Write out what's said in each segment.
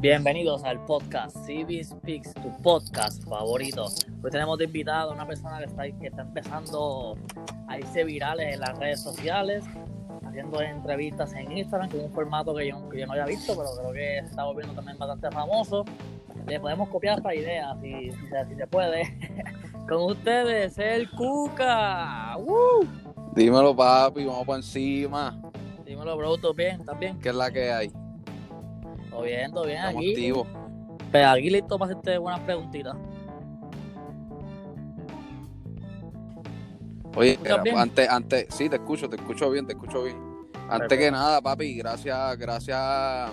Bienvenidos al podcast CB Speaks, tu podcast favorito. Hoy tenemos de invitado a una persona que está, que está empezando a irse virales en las redes sociales, haciendo entrevistas en Instagram con un formato que yo, que yo no había visto, pero creo que está volviendo también bastante famoso. Le podemos copiar esta idea si, si, se- si se puede. con ustedes, el Cuca. ¡Woo! Dímelo, papi, vamos por encima. Dímelo, bro, ¿todo bien? ¿Estás bien? ¿Qué es la que hay? ¿Todo bien? ¿Todo bien Estamos aquí? activos. Pero aquí listo para hacerte buenas preguntitas. Oye, bien? antes, antes, sí, te escucho, te escucho bien, te escucho bien. Antes Perfecto. que nada, papi, gracias, gracias,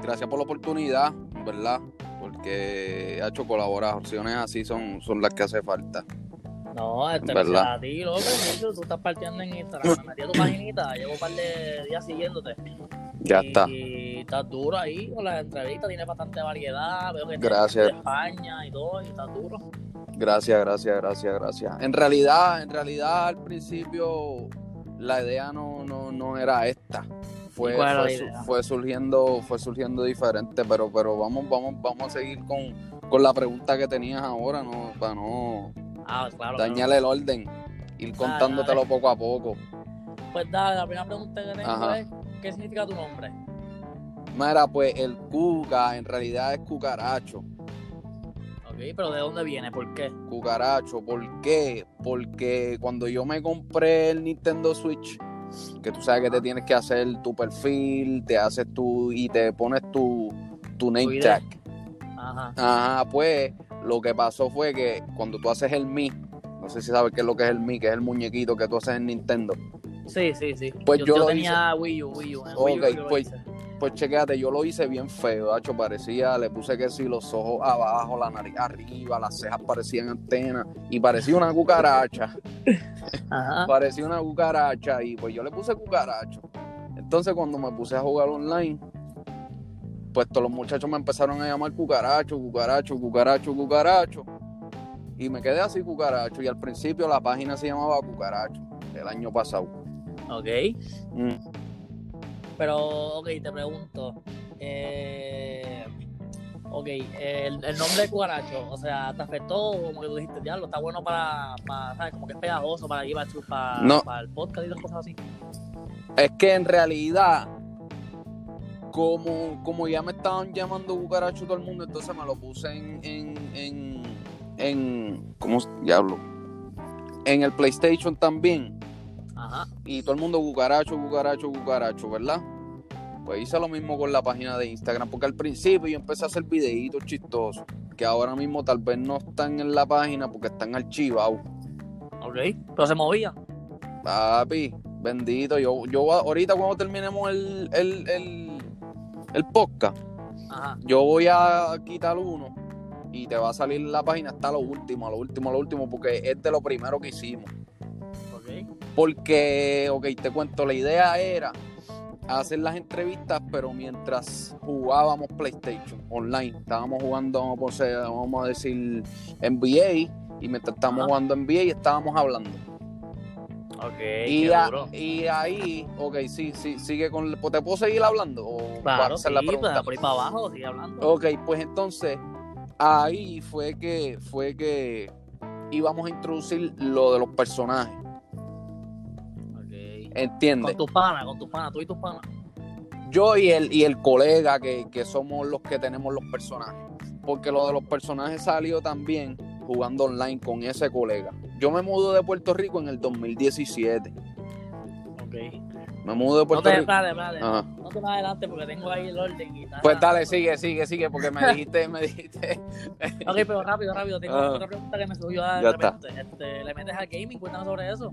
gracias por la oportunidad, ¿verdad? Porque ha hecho colaboraciones así son, son las que hace falta. No, este ¿Verdad? a ti, loco, tú estás partiendo en Instagram. Me metí a tu paginita, llevo un par de días siguiéndote. Ya y, está. Y estás duro ahí con las entrevistas, tienes bastante variedad. Veo que Gracias. de España y todo, y estás duro. Gracias, gracias, gracias, gracias. En realidad, en realidad al principio la idea no, no, no era esta. Fue, ¿Y cuál era fue, fue surgiendo, fue surgiendo diferente, pero, pero vamos, vamos, vamos a seguir con, con la pregunta que tenías ahora, no, para no Ah, claro. dañar el orden, ir contándotelo poco a poco. Pues dale, la primera pregunta que tengo Ajá. es: ¿qué significa tu nombre? Mira, pues el cuca en realidad es cucaracho. Ok, pero ¿de dónde viene? ¿Por qué? Cucaracho, ¿por qué? Porque cuando yo me compré el Nintendo Switch, que tú sabes que te tienes que hacer tu perfil, te haces tu y te pones tu, tu name tag. Ajá. Ajá, pues lo que pasó fue que cuando tú haces el Mi, no sé si sabes qué es lo que es el Mi, que es el muñequito que tú haces en Nintendo. Sí, sí, sí. Pues yo lo tenía Wii U, Wii U. Ok, Wii U yo pues- hice. Pues chequéate, yo lo hice bien feo, hacho, parecía, le puse que sí, los ojos abajo, la nariz arriba, las cejas parecían antenas y parecía una cucaracha. Ajá. parecía una cucaracha y pues yo le puse cucaracho. Entonces cuando me puse a jugar online, pues todos los muchachos me empezaron a llamar cucaracho, cucaracho, cucaracho, cucaracho. Y me quedé así cucaracho y al principio la página se llamaba cucaracho, el año pasado. Ok. Mm. Pero, ok, te pregunto. Eh, ok, el, el nombre de cucaracho, o sea, ¿te afectó? Como que tú dijiste, diablo, está bueno para, para ¿sabes? Como que es pegajoso para ir para, para, No. para el podcast y las cosas así. Es que en realidad, como, como ya me estaban llamando cucaracho todo el mundo, entonces me lo puse en, en, en, en ¿cómo se diablo? En el PlayStation también. Ajá. y todo el mundo cucaracho, cucaracho, cucaracho, ¿verdad? Pues hice lo mismo con la página de Instagram, porque al principio yo empecé a hacer videitos chistosos, que ahora mismo tal vez no están en la página porque están archivados. Ok. Pero se movía. Papi, bendito, yo, yo ahorita cuando terminemos el, el, el, el podcast, Ajá. yo voy a quitar uno y te va a salir la página hasta lo último, lo último, lo último, porque es de lo primero que hicimos. Porque, ok, te cuento, la idea era hacer las entrevistas, pero mientras jugábamos PlayStation online, estábamos jugando, vamos a, poner- vamos a decir, NBA, y mientras estábamos Ajá. jugando NBA, estábamos hablando. Y, a- ahí, ok, sí, sí, sigue con, ¿te puedo seguir hablando? ¿O Claro, hacer sí, la pues, pregunta? por ahí para abajo, sigue hablando. Ok, pues entonces, ahí fue que, fue que íbamos a introducir lo de los personajes. Con tus panas, con tus panas, tú y tus panas. yo y el, y el colega que, que somos los que tenemos los personajes. Porque lo de los personajes salió también jugando online con ese colega. Yo me mudo de Puerto Rico en el 2017. Ok. Me mudo de No Puerto te, Rico. espérate. Ajá. No te me adelante porque tengo ahí el orden y tal. Pues dale, sigue, sigue, sigue, porque me dijiste, me dijiste. Ok, pero rápido, rápido. Tengo otra pregunta que me surgió de Ya está. repente. Este, ¿Le metes al gaming? Cuéntanos sobre eso.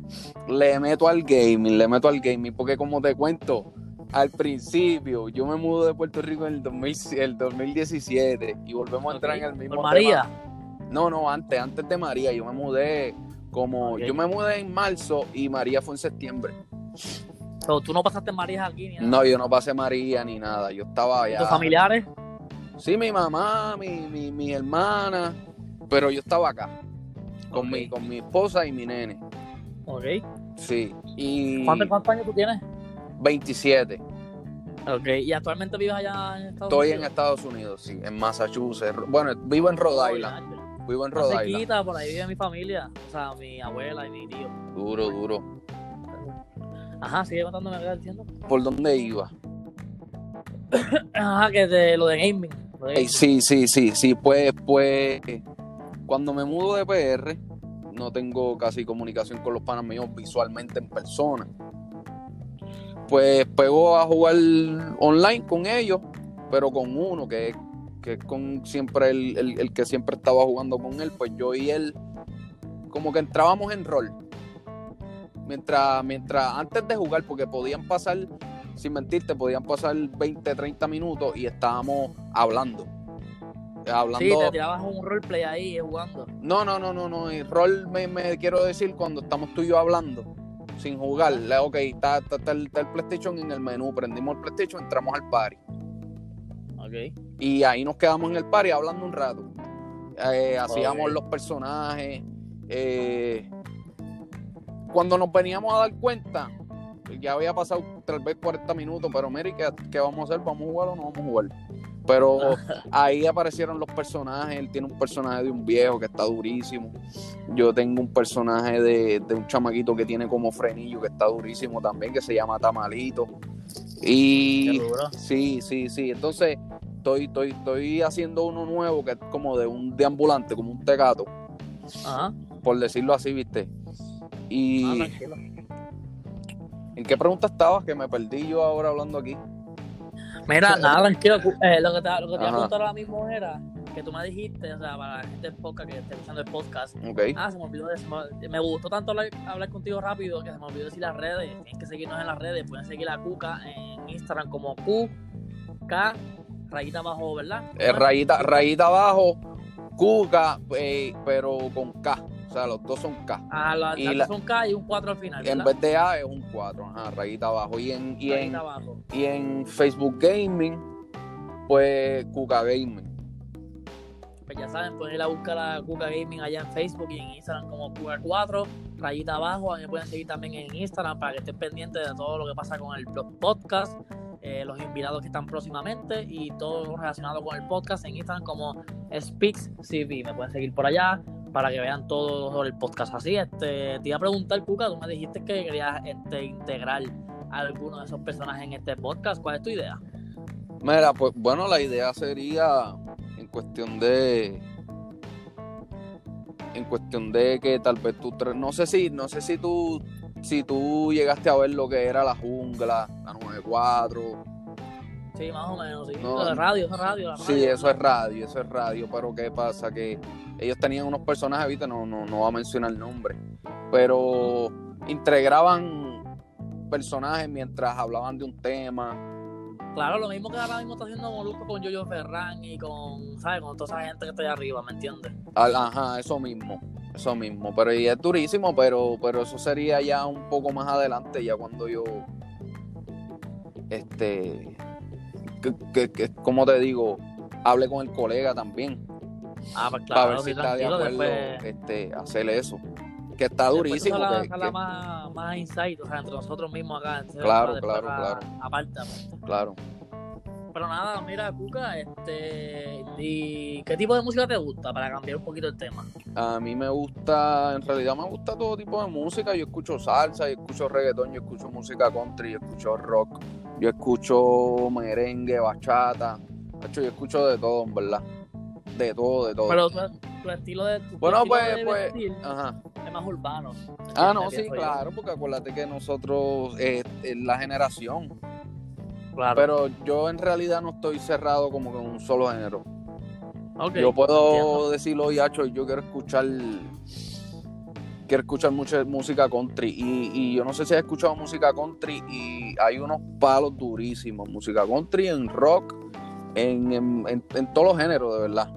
Le meto al gaming, le meto al gaming, porque como te cuento, al principio yo me mudo de Puerto Rico en el, 2000 el 2017 y volvemos a entrar en el mismo ¿Por María? tema. No, no, antes, antes de María, yo me mudé como, yo me mudé en marzo y María fue en septiembre. Pero tú no pasaste María aquí ni nada. No, yo no pasé María ni nada, yo estaba ¿Y allá. ¿Tus familiares? Sí, mi mamá, mi, mi, mi hermana, pero yo estaba acá, con, mi, con mi esposa y mi nene. Ok. Sí, y ¿Cuántos, ¿Cuántos años tú tienes? 27. Ok, ¿y actualmente vives allá en Estados Estoy en Unidos? Estados Unidos, sí, en Massachusetts. Bueno, vivo en Rhode Island. Vivo en Rhode Island. por ahí vive mi familia, o sea, mi abuela y mi tío. Duro, duro. Ajá, sigue contándome, ¿qué diciendo? ¿Por dónde iba? Ajá, que de lo de gaming. lo de Ey, gaming. sí, sí, sí, sí. Pues, pues, cuando me mudo de PR, no tengo casi comunicación con los panas míos visualmente en persona. Pues pego a jugar online con ellos, pero con uno que es, que es con siempre el, el- el que siempre estaba jugando con él, pues yo y él como que entrábamos en rol. Mientras, mientras antes de jugar, porque podían pasar, sin mentirte, podían pasar 20, 30 minutos y estábamos hablando. Hablando. Sí, te tirabas un roleplay ahí eh, jugando. No, no, no, no, no. El rol me, me quiero decir cuando estamos tú y yo hablando, sin jugar. Ok, está, está- está el, está el PlayStation en el menú, prendimos el PlayStation, entramos al party. Ok. Y ahí nos quedamos en el party hablando un rato. Eh, hacíamos los personajes. eh, cuando nos veníamos a dar cuenta, ya había pasado tal vez 40 minutos, pero mire, ¿qué, qué vamos a hacer? ¿Vamos a jugar o no vamos a jugar? Pero ahí aparecieron los personajes. Él tiene un personaje de un viejo que está durísimo. Yo tengo un personaje de, de un chamaquito que tiene como frenillo que está durísimo también, que se llama Tamalito. Y Qué duro. sí, sí, sí. Entonces, estoy, estoy, estoy haciendo uno nuevo que es como de un deambulante, como un tecato, Ajá. por decirlo así, ¿viste? Ah, Y tranquilo. ¿en qué pregunta estabas? Que me perdí yo ahora hablando aquí. Mira, nada, tranquilo. eh, lo que te, lo que te iba a preguntar ahora mismo era que tú me dijiste, o sea, para la gente del podcast que esté escuchando el podcast. Ah, se me olvidó de se me, me gustó tanto hablar, hablar contigo rápido que se me olvidó decir las redes. Tienen que seguirnos en las redes. Pueden seguir a Cuca en Instagram como QK, rayita abajo, ¿verdad? Eh, rayita, rayita abajo, Cuca, eh, pero con K. O sea, los dos son K. Ah, las la- dos son K y un 4 al final. En ¿verdad? vez de A es un 4, ajá, rayita abajo. Y en, y en, abajo. y en Facebook Gaming, pues Cuca Gaming. Pues ya saben, pueden ir a buscar a Cuca Gaming allá en Facebook y en Instagram como Cuca4, rayita abajo. A mí me pueden seguir también en Instagram para que estén pendientes de todo lo que pasa con el blog podcast, eh, los invitados que están próximamente y todo lo relacionado con el podcast en Instagram como Speaks CV. Me pueden seguir por allá para que vean todo el podcast. Así, este, te iba a preguntar, Cuca, tú me dijiste que querías este, integrar a alguno de esos personajes en este podcast. ¿Cuál es tu idea? Mira, pues bueno, la idea sería en cuestión de en cuestión de que tal vez tú no sé si no sé si tú si tú llegaste a ver lo que era la jungla, la 94. Sí, más o menos, sí. No, Lo de radio, eso es radio. Sí, eso es radio, eso es radio, pero qué pasa que ellos tenían unos personajes, ¿viste? No no no va a mencionar el nombre, pero integraban personajes mientras hablaban de un tema. Claro, lo mismo que ahora mismo está haciendo Molusco con Yoyo Ferran y con, ¿sabes? Con toda esa gente que está ahí arriba, ¿me entiendes? Ajá, eso mismo, eso mismo. Pero y es durísimo, pero, pero eso sería ya un poco más adelante, ya cuando yo, este, que, que- que, como te digo, hable con el colega también, Ah, pues para ver si está de acuerdo, después... este, hacer eso. Que está durísimo. sale- que- que- más, más insight, o sea, entre nosotros mismos acá. Claro, claro, claro. Aparte, aparte. claro. Pero nada, mira, Cuca, este... ¿Y qué tipo de música te gusta? Para cambiar un poquito el tema. A mí me gusta, en realidad me gusta todo tipo de música. Yo escucho salsa, yo escucho reggaetón, yo escucho música country, yo escucho rock, yo escucho merengue, bachata. Hacho, yo escucho de todo, en verdad. De todo, de todo. Pero tu, tu estilo de... Tu Bueno, estilo pues, de pues, vestir ajá. es más urbano. Ah, no, sí, yo. claro, porque acuérdate que nosotros, eh, la generación, Claro. pero yo en realidad no estoy cerrado como que en un solo género. Yo puedo decirlo, oye, Hacho, yo quiero escuchar, quiero escuchar mucha música country, y, y yo no sé si has escuchado música country, y hay unos palos durísimos, música country, en rock, en, en, en- en todos los géneros, de verdad.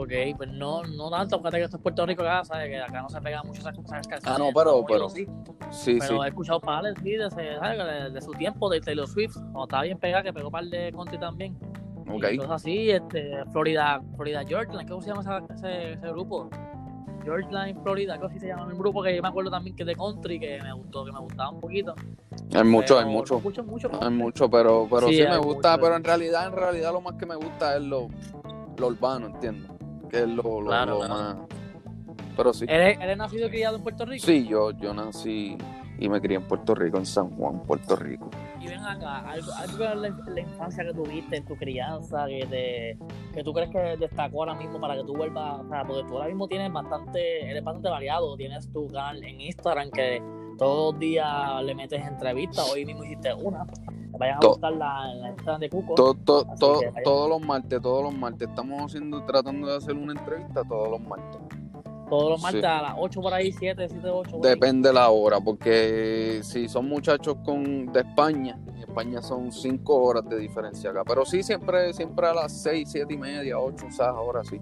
Ok, pues no, no tanto, fíjate que esto es Puerto Rico acá, ¿sabes? Que acá no se pegan mucho esas, canciones. Ah, no, pero- pero- sí. Sí, Pero he escuchado pares, sí, de. De, de su tiempo, de Taylor Swift, cuando estaba bien pegada, que pegó par de country también. ok. Y cosas así, este, Florida, Florida Georgia, ¿qué se llama ese, ese grupo? George Line Florida, así se llama el grupo que yo me acuerdo también que es de country, que me gustó, que me gustaba un poquito. Hay mucho, Pero hay mucho. escucho mucho Hay mucho, pero, pero sí, Sí, me gusta, mucho. pero en realidad, en realidad lo más que me gusta es lo, lo urbano, ¿entiendes? Que es lo, lo, Claro, lo claro. más. Pero sí. ¿Eres, eres nacido y criado en Puerto Rico? Sí, yo, yo nací y me crié en Puerto Rico, en San Juan, Puerto Rico. Y ven acá, algo, algo la, en la infancia que tuviste, en tu crianza, que, te, que tú crees que destacó ahora mismo para que tú vuelvas, o sea, porque tú ahora mismo tienes bastante, eres bastante variado, tienes tu canal en Instagram que todos los días le metes entrevistas, hoy mismo hiciste una, vayan a To- buscar la, la Instagram de Cuco. To- to- todos los martes, todos los martes, estamos haciendo, tratando de hacer una entrevista todos los martes. Todos los martes Sí. a las 8 por ahí, 7, 7, 8 por ahí. Depende la hora, porque si son muchachos con de España, en España son cinco horas de diferencia acá. Pero sí, siempre, siempre a las seis, siete y media, ocho, esas horas sí.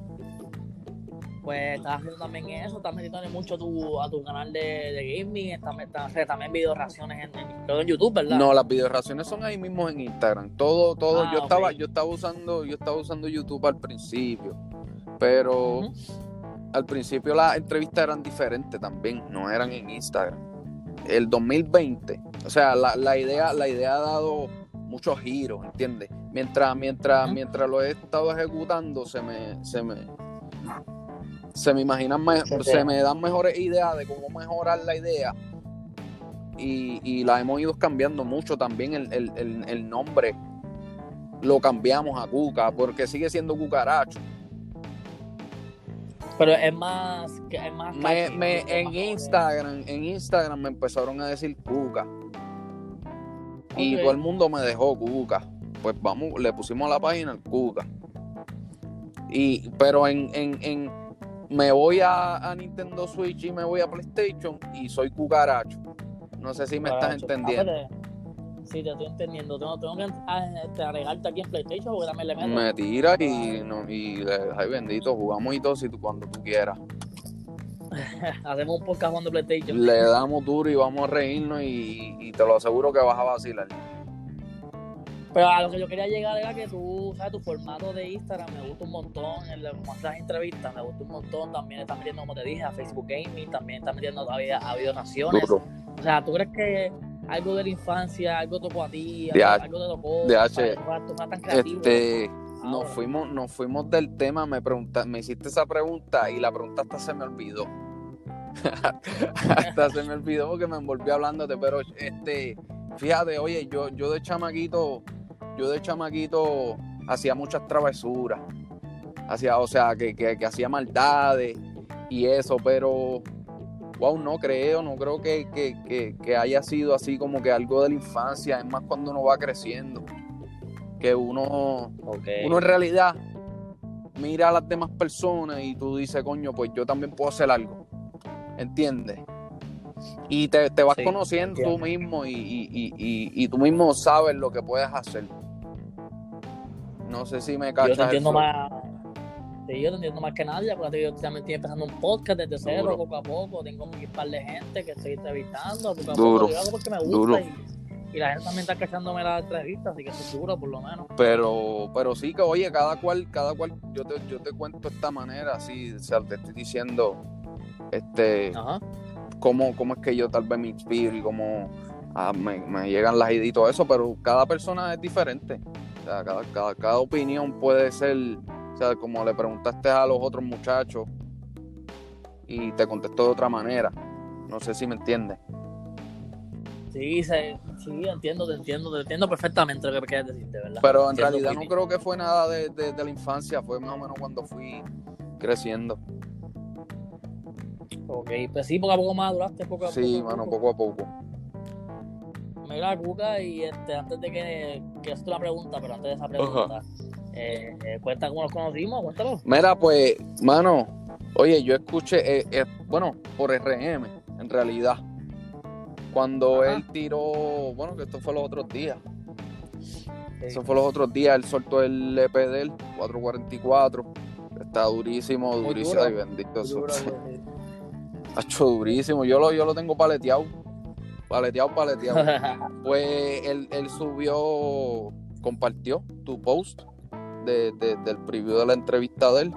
Pues estás haciendo también eso, estás metiendo mucho a tu, a tu canal de, de gaming, estás, estás haciendo también video reacciones en, en, en YouTube, ¿verdad? No, las videoreacciones son ahí mismo en Instagram. Todo, todo, Ah, yo estaba, yo estaba usando, yo estaba usando YouTube al principio, pero al principio las entrevistas eran diferentes también, no eran en Instagram. El 2020, o sea, la, la idea, la idea ha dado muchos giros, ¿entiendes? Mientras, mientras, mientras lo he estado ejecutando, se me, se me, se me imaginan, me- Se me dan mejores ideas de cómo mejorar la idea. Y, y la hemos ido cambiando mucho también el, el- el- el nombre. Lo cambiamos a Cuca, porque sigue siendo cucaracho. Pero es más, que es más Me, catchy, me- es en más- Instagram, en Instagram me empezaron a decir Cuca. Y todo el mundo me dejó Cuca. Pues vamos, le pusimos a la página el Cuca. Y, pero en, en, en me voy a, a Nintendo Switch y me voy a PlayStation y soy cucaracho. No sé si me estás Caracho. entendiendo. Ah, pero- Sí, te estoy entendiendo. Tengo, tengo que ah, este, agregarte aquí en PlayStation porque también le meto. Me tira y, no, y le- ay bendito, jugamos y todo si tú, cuando tú quieras. Hacemos un podcast jugando PlayStation. Le damos duro y vamos a reírnos y, y te lo aseguro que vas a vacilar. Pero a lo que yo quería llegar era que tú, sabes, tu formato de Instagram me gusta un montón, en las entrevistas, me gusta un montón, también estás metiendo, como te dije, a Facebook Gaming, también estás metiendo a, a videonaciones. O sea, ¿tú crees que algo de la infancia, algo tocó a ti, De algo, te tocó? de H- tan creativo. Este, nos ahora? fuimos, nos fuimos del tema, me pregunta, me hiciste esa pregunta y la pregunta hasta se me olvidó. hasta se me olvidó porque me envolví hablándote, pero este, fíjate, oye, yo, yo de chamaquito, yo de chamaquito hacía muchas travesuras. Hacía, o sea, que, que, que hacía maldades y eso, pero wow, no creo, no creo que, que, que, haya sido así como que algo de la infancia, es más cuando uno va creciendo, que uno, uno en realidad mira a las demás personas y tú dices, coño, pues yo también puedo hacer algo, ¿entiendes? Y te, te vas Sí, conociendo tú entiendo. mismo y, y, y, y, y tú mismo sabes lo que puedes hacer. No sé si me Yo cachas. te el entiendo más. Sí, yo te entiendo más que nadie, porque yo también estoy empezando un podcast desde cero, Duro. poco a poco. Tengo un par de gente que estoy entrevistando, poco a Duro. poco. Yo hago porque me gusta Duro. y, y la gente también está cachándome las entrevistas, así que estoy seguro, por lo menos. Pero, pero sí que, oye, cada cual, cada cual, yo te, yo te cuento de esta manera, así, o sea, te estoy diciendo, este, Ajá. cómo, cómo es que yo tal vez me inspiro y cómo ah, me, me llegan las ideas y todo eso, pero cada persona es diferente. Sea, cada, cada, cada opinión puede ser, o sea, como le preguntaste a los otros muchachos y te contestó de otra manera. No sé si me entiendes. Sí, se- sí, entiendo, te entiendo, te entiendo perfectamente lo que quieres decir, de verdad. Pero en realidad no creo que fue nada de, de- de la infancia, fue más o menos cuando fui creciendo. Ok, pues sí, poco a poco maduraste, poco a poco. Sí, mano, poco a poco. Mira, Cuca, y este, antes de que, que es una pregunta, pero antes de esa pregunta, eh, eh, cuenta cómo nos conocimos, cuéntalo. Mira, pues, mano, oye, yo escuché, eh, eh, bueno, por RM, en realidad. Cuando Ajá. él tiró, bueno, que esto fue los otros días. Sí. Eso fue los otros días, él soltó el EP del 444. Está durísimo, durísimo. duro. Ay, bendito. Eso, Duro, sí, sí. Hacho, durísimo. Yo lo, yo lo tengo paleteado. Paleteado, paleteado. Pues él, él subió, compartió tu post de, de- del preview de la entrevista de él.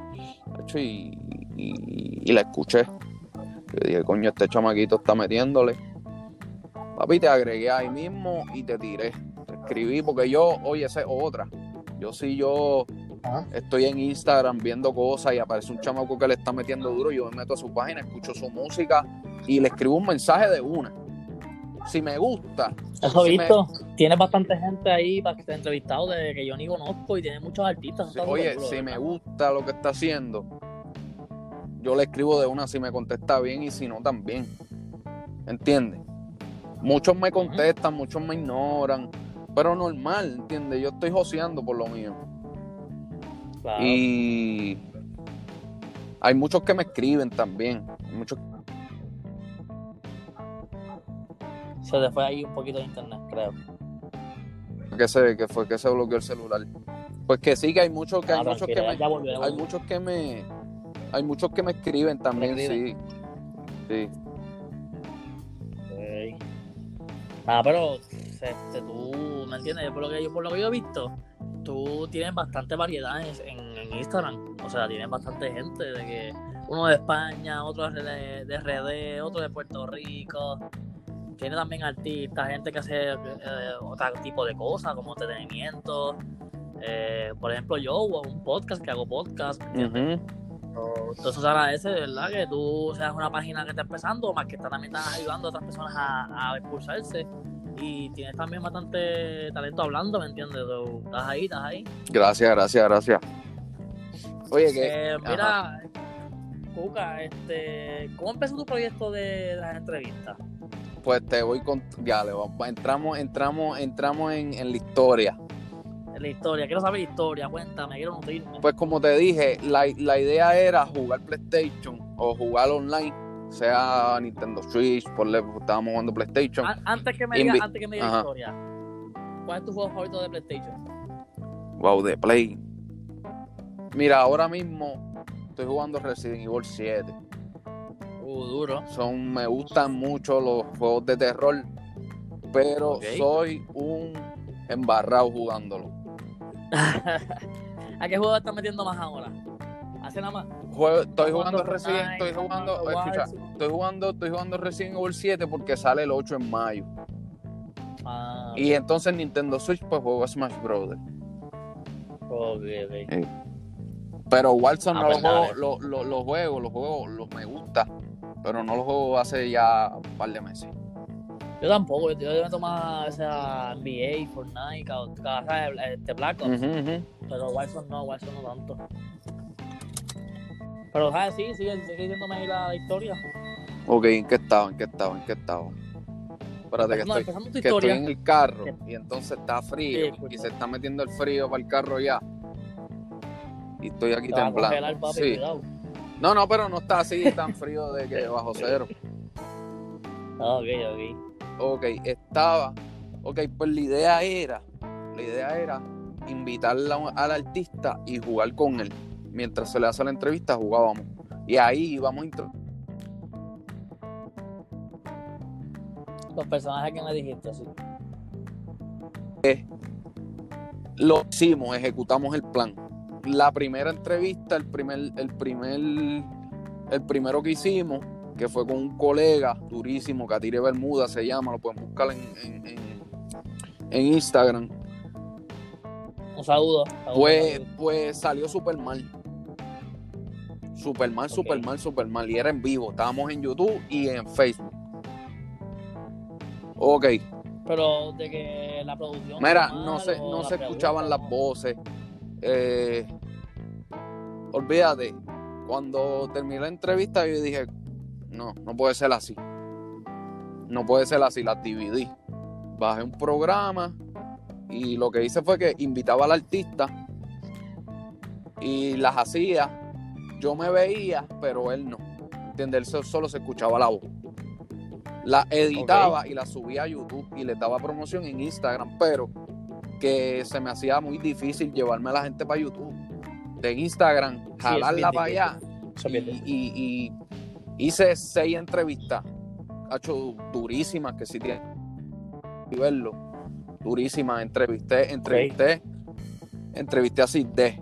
Hacho, y, y, la escuché. Yo dije, coño, este chamaquito está metiéndole. Papi, te agregué ahí mismo y te tiré. Te escribí porque yo, oye, esa es otra. Yo sí, yo estoy en Instagram viendo cosas y aparece un chamaco que le está metiendo duro. Yo me meto a su página, escucho su música y le escribo un mensaje de una. Si me gusta. Eso visto. Tiene bastante gente ahí para que esté entrevistado de que yo ni conozco y tiene muchos artistas. oye, si me gusta lo que está haciendo, yo le escribo de una si me contesta bien y si no también. ¿Entiendes? Muchos me contestan, muchos me ignoran, pero normal, ¿entiendes? Yo estoy joseando por lo mío. Y hay muchos que me escriben también. Muchos... Se le fue ahí un poquito de internet, creo. Que se, que fue que se bloqueó el celular. Pues que sí, que hay muchos que hay muchos que me, hay muchos que me hay muchos que me escriben también, sí. Sí. Ah, pero este, tú, ¿me entiendes? Por lo, que yo, por lo que yo he visto, tú tienes bastante variedad en, Instagram. O sea, tienes bastante gente de que uno de España, otro de, de RD, otro de Puerto Rico. Tiene también artistas, gente que hace eh, otro tipo de cosas, como entretenimiento. Eh, por ejemplo, yo, un podcast que hago podcast. Entonces se agradece, ¿verdad? Que tú seas una página que está empezando, más que también estás ayudando a otras personas a, a expulsarse. Y tienes también bastante talento hablando, ¿me entiendes? estás ahí, estás ahí. Gracias, gracias, gracias. Oye, que. Eh, mira, Cuca, este, ¿cómo empezó tu proyecto de las entrevistas? Pues te voy con. Ya, le vamos, entramos, entramos, entramos en, en la historia la historia. Quiero saber la historia, cuéntame, quiero nutrirme. Pues como te dije, la, idea era jugar PlayStation o jugar online, sea Nintendo Switch, por estábamos jugando PlayStation. antes que me digas antes que me diga la historia, ¿cuál es tu juego favorito de PlayStation? Wow, de Play. Mira, ahora mismo estoy jugando Resident Evil 7. Uh, duro. Son, me gustan mucho los juegos de terror, pero soy un embarrado jugándolo. ¿A qué juego estás metiendo más ahora? ¿Hace nada más? estoy jugando Resident, estoy jugando, escucha, estoy jugando, estoy jugando Resident Evil 7 porque sale el 8 en mayo. Ah, y entonces Nintendo Switch pues juego Smash Brothers. Pero Warzone ah, no pues lo juego, lo, lo, juego, los juego, los me gusta, pero no lo juego hace ya un par de meses. Yo tampoco, yo, yo me tomaba esa NBA, Fortnite, cada, cada este Black Ops. Pero Warzone no, Warzone no tanto. Pero, ¿sabes? Sí, sigue, sigue diciéndome ahí la, historia. Ok, ¿en qué estaba? ¿En qué estaba? ¿En qué estaba? Espérate, que, estoy, que estoy en el carro y entonces está frío y se está metiendo el frío para el carro ya. Y estoy aquí temblando. Sí. No, no, pero no está así tan frío de que bajo cero. ok, ok ok, estaba, ok, pues la idea era, la idea era invitar al artista y jugar con él. Mientras se le hace la entrevista, jugábamos. Y ahí íbamos a Los personajes que me dijiste, sí. Eh, lo hicimos, ejecutamos el plan. La primera entrevista, el primer, el primer, el primero que hicimos, que fue con un colega durísimo, Catire Bermuda se llama, lo pueden buscar en, en, Instagram. Un saludo. pues, pues salió súper mal. Súper mal, súper mal, súper mal. Y era en vivo. Estábamos en YouTube y en Facebook. Ok. Pero de que la producción. Mira, no se, no se escuchaban las voces. Eh, olvídate. Cuando terminé la entrevista, yo dije, no, no puede ser así. No puede ser así, las dividí. Bajé un programa y lo que hice fue que invitaba al artista y las hacía. Yo me veía, pero él no. ¿Entiendes? Él solo se escuchaba la voz. La editaba y la subía a YouTube y le daba promoción en Instagram, pero que se me hacía muy difícil llevarme a la gente para YouTube. De Instagram, jalarla para allá. y, Hice seis entrevistas, hecho durísimas, que sí tienen que verlo. Durísimas, entrevisté, entrevisté, entrevisté a Cidde,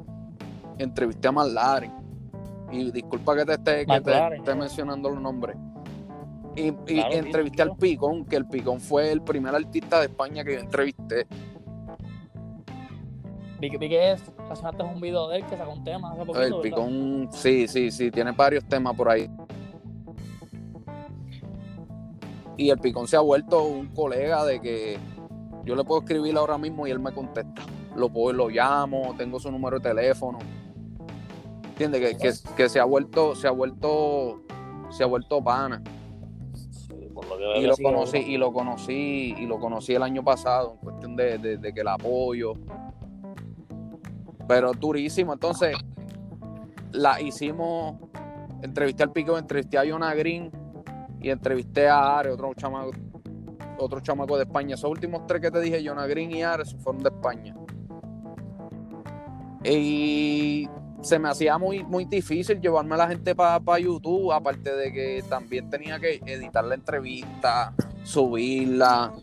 entrevisté a Malaren, Y disculpa que te esté, que te esté mencionando los nombres. Y, y Claro, entrevisté al. Picón, que el Picón fue el primer artista de España que yo entrevisté. Vi que, vi que es, un video de él que sacó un tema hace poquito, El ¿verdad? Picón, sí, sí, sí, tiene varios temas por ahí. Y el Picón se ha vuelto un colega de que yo le puedo escribir ahora mismo y él me contesta. Lo puedo, lo llamo, tengo su número de teléfono. ¿Entiendes? Que, que, que se ha vuelto, se ha vuelto, se ha vuelto pana. Sí, por lo que veo Y lo conocí, y lo conocí, y lo conocí el año pasado, en cuestión de, de- de que el apoyo. Pero durísimo. Entonces, la hicimos, entrevisté al Pico, entrevisté a Jonah Green y entrevisté a Are, otro chamaco, otro chamaco de España. Esos últimos tres que te dije, Jonah Green y Are, esos fueron de España. Y se me hacía muy, muy difícil llevarme a la gente para YouTube, aparte de que también tenía que editar la entrevista, subirla,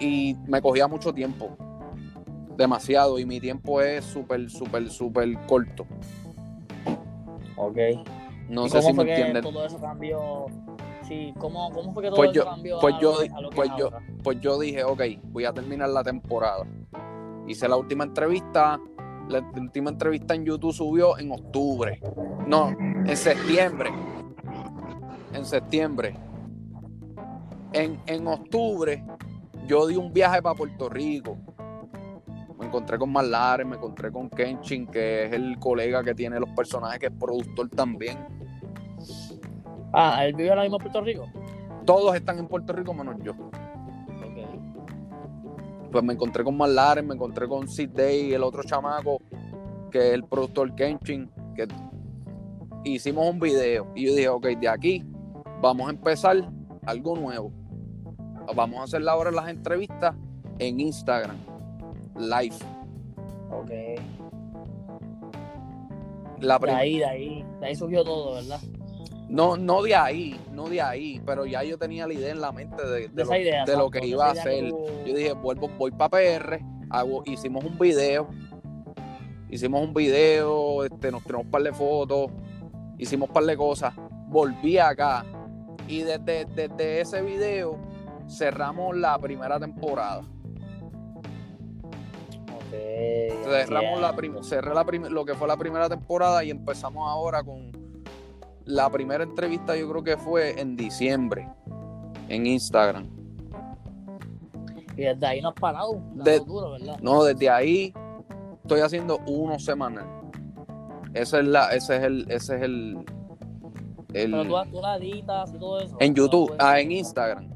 y me cogía mucho tiempo, demasiado, y mi tiempo es súper, súper, súper corto. Ok. No ¿Y sé si me entienden. todo eso cambió? Sí, ¿cómo, cómo fue que todo Pues eso yo- cambió pues a, yo lo- di- a lo que pues es yo- ahora? Pues yo dije, ok, voy a terminar la temporada. Hice la última entrevista, la última entrevista en YouTube subió en octubre. No, en septiembre. En septiembre. En, en octubre yo di un viaje para Puerto Rico. Me encontré con Marlares, me encontré con Kenshin, que es el colega que tiene los personajes, que es productor también. Ah, ¿él vive ahora mismo en Puerto Rico? Todos están en Puerto Rico menos yo. Ok. pues me encontré con Marlares, me encontré con Sid Day, el otro chamaco, que es el productor Kenshin, que hicimos un video. Y yo dije, ok, de aquí vamos a empezar algo nuevo. Vamos a hacer ahora las entrevistas en Instagram, live. Ok. La De ahí, de ahí, de ahí surgió todo, ¿verdad? no, no de ahí, no de ahí, pero ya yo tenía la idea en la mente de, de lo, idea. de lo que iba a hacer. que Yo dije, vuelvo, voy para PR, hago, hicimos un video, hicimos un video, este, nos tiramos un par de fotos, hicimos un par de cosas, volví acá y desde, desde ese video cerramos la primera temporada. Cerramos la prim- cerré la prim- lo que fue la primera temporada y empezamos ahora con la primera entrevista yo creo que fue en diciembre en Instagram. Y desde ahí no has parado. dando De- duro, ¿verdad? No, desde ahí estoy haciendo uno semanal. Ese es la, ese es el, ese es el, el- Pero tú, tú la editas y todo eso. en YouTube, puedes- ah, en Instagram.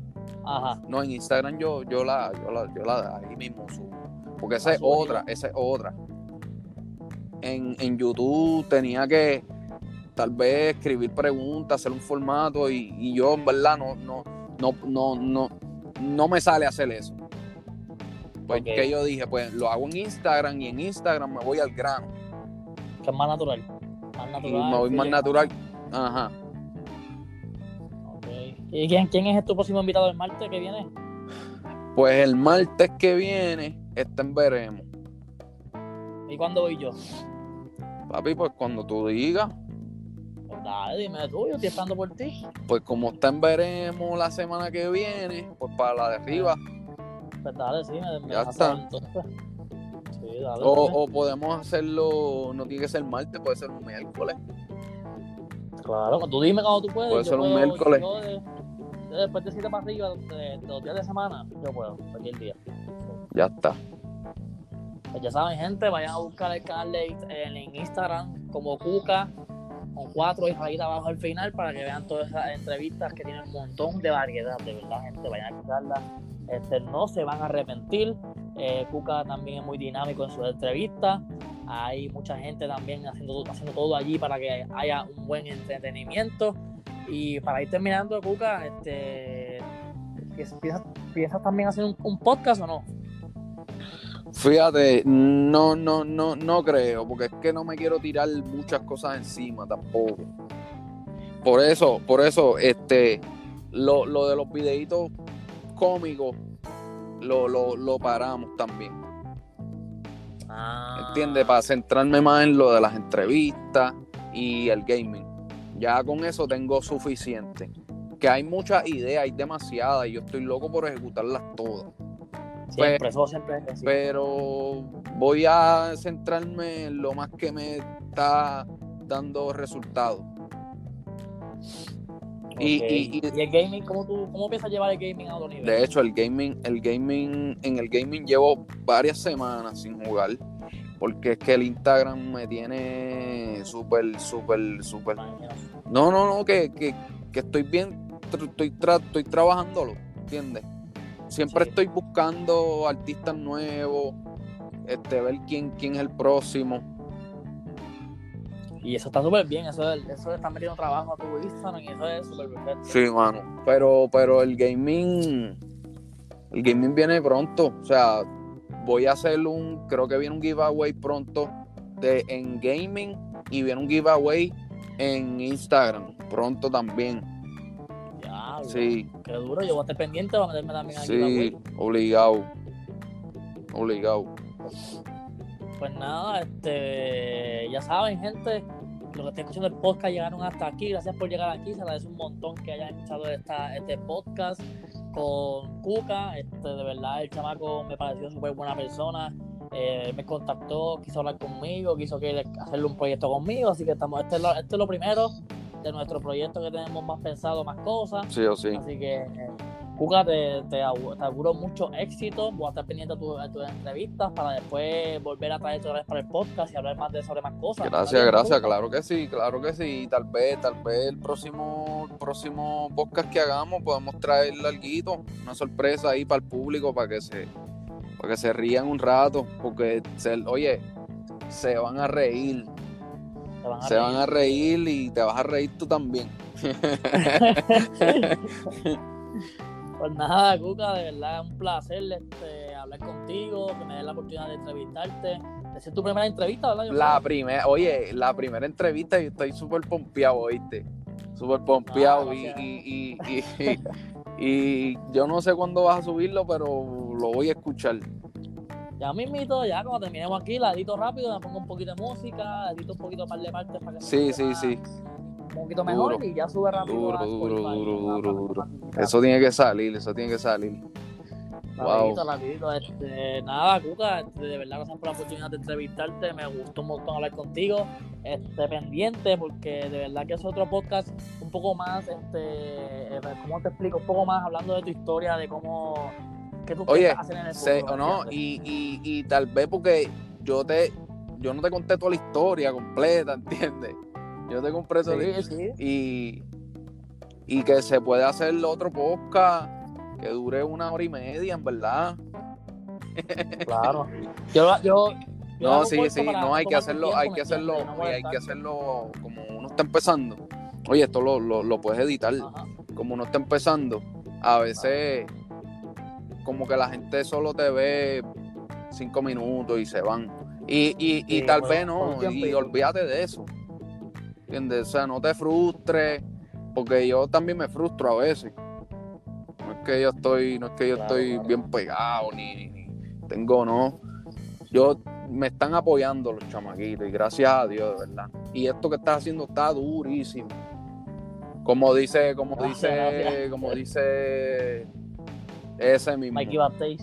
Ajá. No, en Instagram yo, yo la, yo la, yo la ahí mismo subo. Porque esa Ah, es otra, esa es otra. En, en YouTube tenía que tal vez escribir preguntas, hacer un formato y, y yo en verdad no, no, no, no, no, no me sale hacer eso. Pues Ok. que yo dije, pues lo hago en Instagram y en Instagram me voy al grano. Que es más natural. Más Y natural. me voy más natural. Ajá. Ok. ¿Y quién, quién es tu próximo invitado el martes que viene? Pues el martes que viene está en veremos. ¿Y cuándo voy yo? Papi, pues cuando tú digas, Pues dale, dime tú, yo estoy esperando por ti. pues como está en veremos la semana que viene, pues para la de arriba. Pues dale, sí, me, me Ya está. entonces. Sí, dale. O, o podemos hacerlo, no tiene que ser martes, puede ser un miércoles. Claro, tú dime cuando tú puedes. Puede ser un puedo- miércoles. Yo, de- yo después de 7 para arriba, de, de los días de semana, yo puedo, cualquier día. Ya está. Pues ya saben, gente, vayan a buscar el canal de, en, Instagram como Cuca, con cuatro y rayita abajo al final, para que vean todas esas entrevistas que tienen un montón de variedad, de verdad, gente, vayan a escucharlas. Este, no se van a arrepentir. Eh, Cuca también es muy dinámico en sus entrevistas. Hay mucha gente también haciendo, haciendo todo allí para que haya un buen entretenimiento. Y para ir terminando, Cuca, este, ¿piensas, piensas también hacer un podcast o no? Fíjate, no, no, no, no creo, porque es que no me quiero tirar muchas cosas encima tampoco. Por eso, por eso, este, lo, lo de los videitos cómicos, lo, lo, lo paramos también. Ah. ¿Entiendes? Para centrarme más en lo de las entrevistas y el gaming. Ya con eso tengo suficiente. Que hay muchas ideas, hay demasiadas, y yo estoy loco por ejecutarlas todas. Siempre, Pues, eso siempre es así. Pero voy a centrarme en lo más que me está dando resultados. y- y- y- el gaming, ¿cómo, tú, ¿cómo piensas llevar el gaming a otro nivel? De hecho, el gaming, el gaming, en el gaming llevo varias semanas sin jugar. Porque es que el Instagram me tiene súper, súper, súper. No, no, no, que, que, que estoy bien, estoy, tra- estoy trabajándolo, ¿entiendes? Siempre Sí. estoy buscando artistas nuevos, este, ver quién, quién es el próximo. Y eso está súper bien, eso, eso está metiendo trabajo a tu Instagram y eso es súper perfecto. Sí, mano. Pero, pero el gaming, el gaming viene pronto. O sea, voy a hacer un, creo que viene un giveaway pronto de en gaming y viene un giveaway en Instagram pronto también. Diablo, Sí, Qué duro, yo voy a estar pendiente para meterme también aquí. sí, obligado, obligado. Pues nada, este, ya saben, gente, los que estén escuchando el podcast llegaron hasta aquí. Gracias por llegar aquí. Se agradece un montón que hayan escuchado esta, este podcast con Cuca. Este, de verdad, el chamaco me pareció súper buena persona. Eh, me contactó, quiso hablar conmigo, quiso que hacerle un proyecto conmigo. Así que estamos, este es lo, este es lo primero de nuestro proyecto que tenemos más pensado, más cosas. Sí o sí. Así que, eh, Cuca, te, te, au- te auguro mucho éxito. Voy a estar pendiente a, tu- a tus entrevistas para después volver a traerte otra vez para el podcast y hablar más de sobre más cosas. Gracias, ¿Está bien, gracias, claro que sí, claro que sí. Tal vez, tal vez el próximo, próximo podcast que hagamos podemos traer algo, una sorpresa ahí para el público para que se, para que se rían un rato, porque se, oye, se van a reír, Te van a se reír. van a reír y te vas a reír tú también. Pues nada, Cuca, de verdad es un placer este, hablar contigo, que me des la oportunidad de entrevistarte. Esa es tu primera entrevista, ¿verdad? Yo La primera, oye, la primera entrevista yo estoy súper pompeado, ¿oíste? Súper pompeado Ah, y, y, y, y- y yo no sé cuándo vas a subirlo, pero lo voy a escuchar. Ya mismito, ya cuando terminemos aquí, la edito rápido, me pongo un poquito de música, edito un poquito par de partes para que Sí, sí, más- sí. un poquito mejor Duro. y ya sube rápido. Duro, a duro, duro, más- duro, más- duro. más- Eso tiene que salir, eso tiene que salir. Rapidito, Wow. rapidito. Este, nada, Cuca, este, de verdad gracias por la oportunidad de entrevistarte. Me gustó un montón hablar contigo. Este, pendiente, porque de verdad que es otro podcast un poco más, este, eh, ¿cómo te explico? Un poco más hablando de tu historia, de cómo, qué tú Oye, hacer en el Se- futuro, o no, y, y, y tal vez porque yo te, yo no te conté toda la historia completa, ¿entiendes? Yo te compré todo Sí, sí. y, y que se puede hacer otro podcast que dure una hora y media, en verdad. Claro. Yo, yo, yo No, sí, sí, no hay que hacerlo, tiempo, hay ¿me que hacerlo, oye, hay que hacerlo como uno está empezando. Oye, esto lo, lo, lo puedes editar. Ajá. como uno está empezando, a veces como que la gente solo te ve cinco minutos y se van. Y, y, y Sí, tal vez no, y olvídate de eso. ¿Entiendes? O sea, no te frustres, porque yo también me frustro a veces. No es que yo estoy, no es que yo Claro, estoy claro. bien pegado, ni, ni tengo, no. Yo me están apoyando los chamaquitos y gracias a Dios, de verdad. Y esto que estás haciendo está durísimo. Como dice, como Gracias, dice, gracias. como dice ese mismo. Mikey Backstage.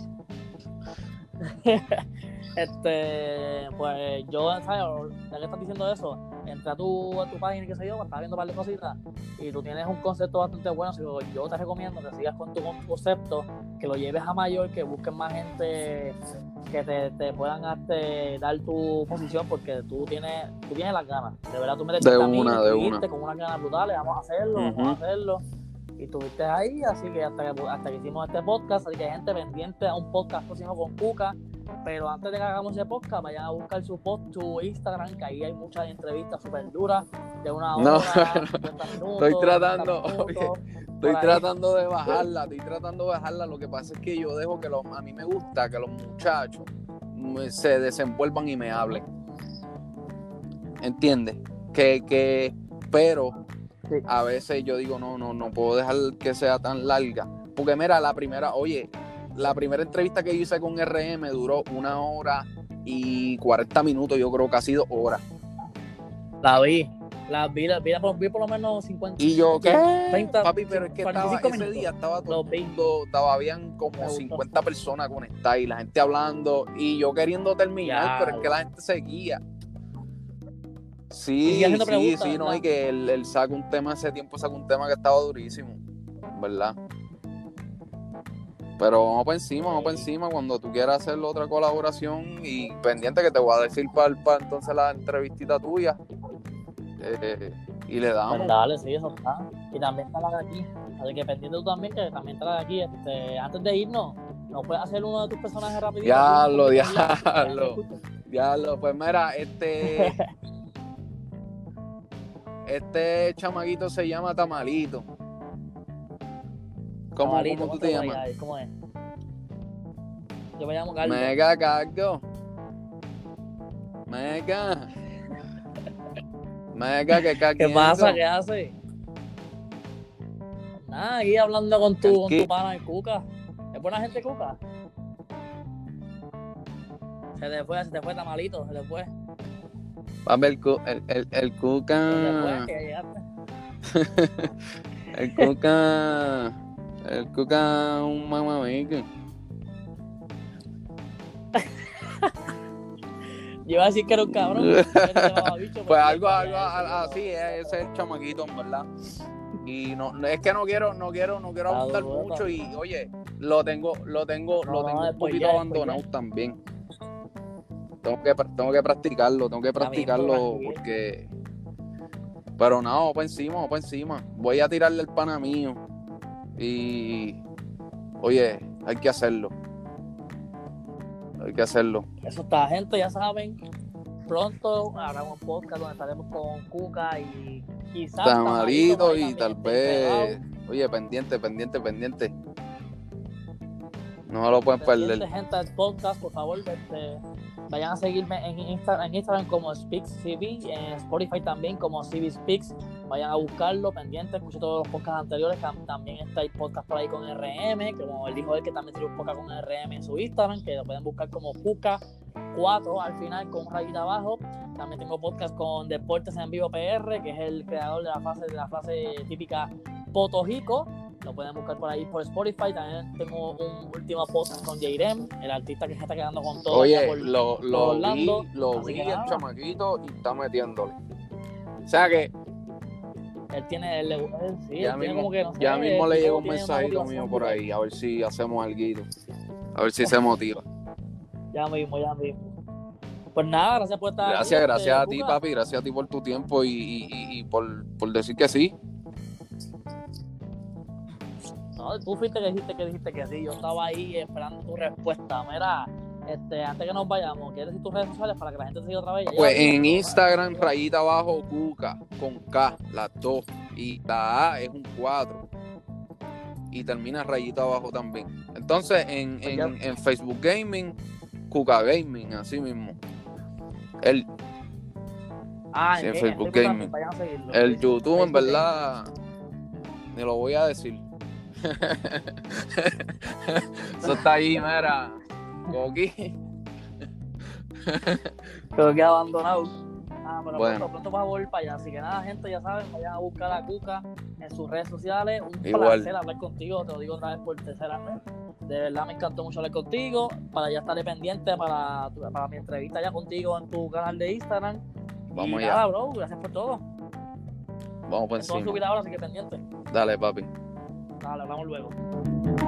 este, pues yo, ¿sabes? Ya que estás diciendo eso, entré a tu, a tu página y qué sé yo, estaba viendo un par de cositas y tú tienes un concepto bastante bueno. así que yo te recomiendo que sigas con tu concepto, que lo lleves a mayor, que busques más gente que te, te puedan este, dar tu posición porque tú tienes, tú tienes las ganas. De verdad, tú metes De una, de una. con unas ganas brutales, vamos a hacerlo, vamos a hacerlo y estuviste ahí, así que hasta, que hasta que hicimos este podcast, así que gente pendiente a un podcast próximo con Cuca, pero antes de que hagamos ese podcast, vayan a buscar su post, su Instagram, que ahí hay muchas entrevistas súper duras, de una hora, No, 50 minutos, Estoy tratando, 30 minutos, Estoy tratando de bajarla, estoy tratando de bajarla. Lo que pasa es que yo dejo que los, a mí me gusta que los muchachos se desenvuelvan y me hablen. ¿Entiendes? Que, que, pero Sí. a veces yo digo, no, no, no puedo dejar que sea tan larga. Porque mira, la primera, oye, la primera entrevista que yo hice con RM duró una hora y 40 minutos, yo creo que ha sido hora. La vi, La vi, la- vi, por, vi por lo menos 50. Y yo, ¿qué? 30, Papi, pero es que estaba, 45 ese minutos. día estaba todo el vi. mundo, estaba, habían como gustó. 50 personas conectadas y la gente hablando y yo queriendo terminar, Ya. pero es que la gente seguía. Sí, haciendo sí, sí, no, y que él, él saca un tema, ese tiempo saca un tema que estaba durísimo, ¿verdad? Pero vamos para encima, vamos para encima cuando tú quieras hacer otra colaboración y pendiente que te voy a decir para, para entonces la entrevistita tuya. Eh, y le damos. Pues dale, sí, eso está. Y también está la de aquí. Así que pendiente tú también, que también está la de aquí. Este, antes de irnos, ¿nos puedes hacer uno de tus personajes rapidito? Diablo, diablo. Diablo, pues mira, este. este chamaguito se llama Tamalito. ¿Cómo, Cabalito, cómo tú ¿cómo te llamas? es? Yo me llamo Carlos. Mega Cargo. Mega. Mega, que ¿Qué caguendo. pasa? ¿Qué hace? Nada, aquí hablando con tu, con ¿Qué? tu pana el Cuca. ¿Es buena gente Cuca? Se te fue, se te fue tamalito, se te fue. Papi, el, cu- el, el, el Cuca. llegaste. El Cuca. El Cuca, un mamamico. Yo iba a decir que era un cabrón. Pues algo, algo así es, ese es el chamaquito, en verdad. Y no, es que no quiero, no quiero, no quiero abundar mucho y oye, lo tengo, lo tengo, No, lo no, tengo un poquito ya, abandonado también. Tengo que, tengo que practicarlo, tengo que practicarlo porque. Pero no, para encima, para encima. Voy a tirarle el pana mío. Y. Oye, hay que hacerlo. Hay que hacerlo. Eso está, gente, ya saben. Pronto habrá un podcast donde estaremos con Cuca y quizás Tamarito y tal vez. Oye, pendiente, pendiente, pendiente. No lo pueden perder. gente del podcast, por favor, este, vayan a seguirme en, Insta- en Instagram como SpeaksCB, en Spotify también como CB Speaks. Vayan a buscarlo, pendiente, escuchen todos los podcasts anteriores. También está el podcast por ahí con RM, como él dijo él, que también tiene un podcast con RM en su Instagram, que lo pueden buscar como Cuca4 al final con un rayita abajo. También tengo podcast con Deportes en Vivo PR, que es el creador de la frase, de la frase típica Potojico. Lo pueden buscar por ahí por Spotify. También tengo un último podcast con Jairem, el artista que se está quedando con todo. Oye, por- lo, por lo vi, lo vi el chamaquito y está metiéndole. O sea que Él tiene, él, él- sí, ya él tiene mismo, como que, no sé, ya mismo le llegó un mensajito mío por ahí, a ver si hacemos algo. A ver si se motiva. Ya mismo, ya mismo. Pues nada, gracias por estar Gracias, aquí, gracias este, a ti, papi. Gracias a ti por tu tiempo y, y- y- y por, por decir que sí. No, tú fuiste que dijiste que dijiste que sí. Yo estaba ahí esperando tu respuesta. Mira, este, antes que nos vayamos, ¿quieres decir tus redes sociales para que la gente te siga otra vez? Pues en Instagram, rayita abajo, Cuca, con K, las dos. Y la A es un 4. Y termina rayita abajo también. Entonces, en, Pues en, en Facebook Gaming, Cuca Gaming, así mismo. El. Ah, Sí, en en, Facebook Gaming. el YouTube, en verdad, ni lo voy a decir. Eso está ahí, mira. Coqui. Creo que abandonado. Ah, pero Bueno. pronto, pronto vas a volver para allá. Así que nada, gente, ya saben, vayan a buscar a Cuca en sus redes sociales. Un Igual. placer hablar contigo, te lo digo otra vez por tercera vez. De verdad me encantó mucho hablar contigo. Para ya estaré pendiente para, para mi entrevista ya contigo en tu canal de Instagram. Vamos y allá. nada, bro, gracias por todo. Vamos por encima. subir ahora, así que pendiente. Dale, papi. Dale, hablamos luego.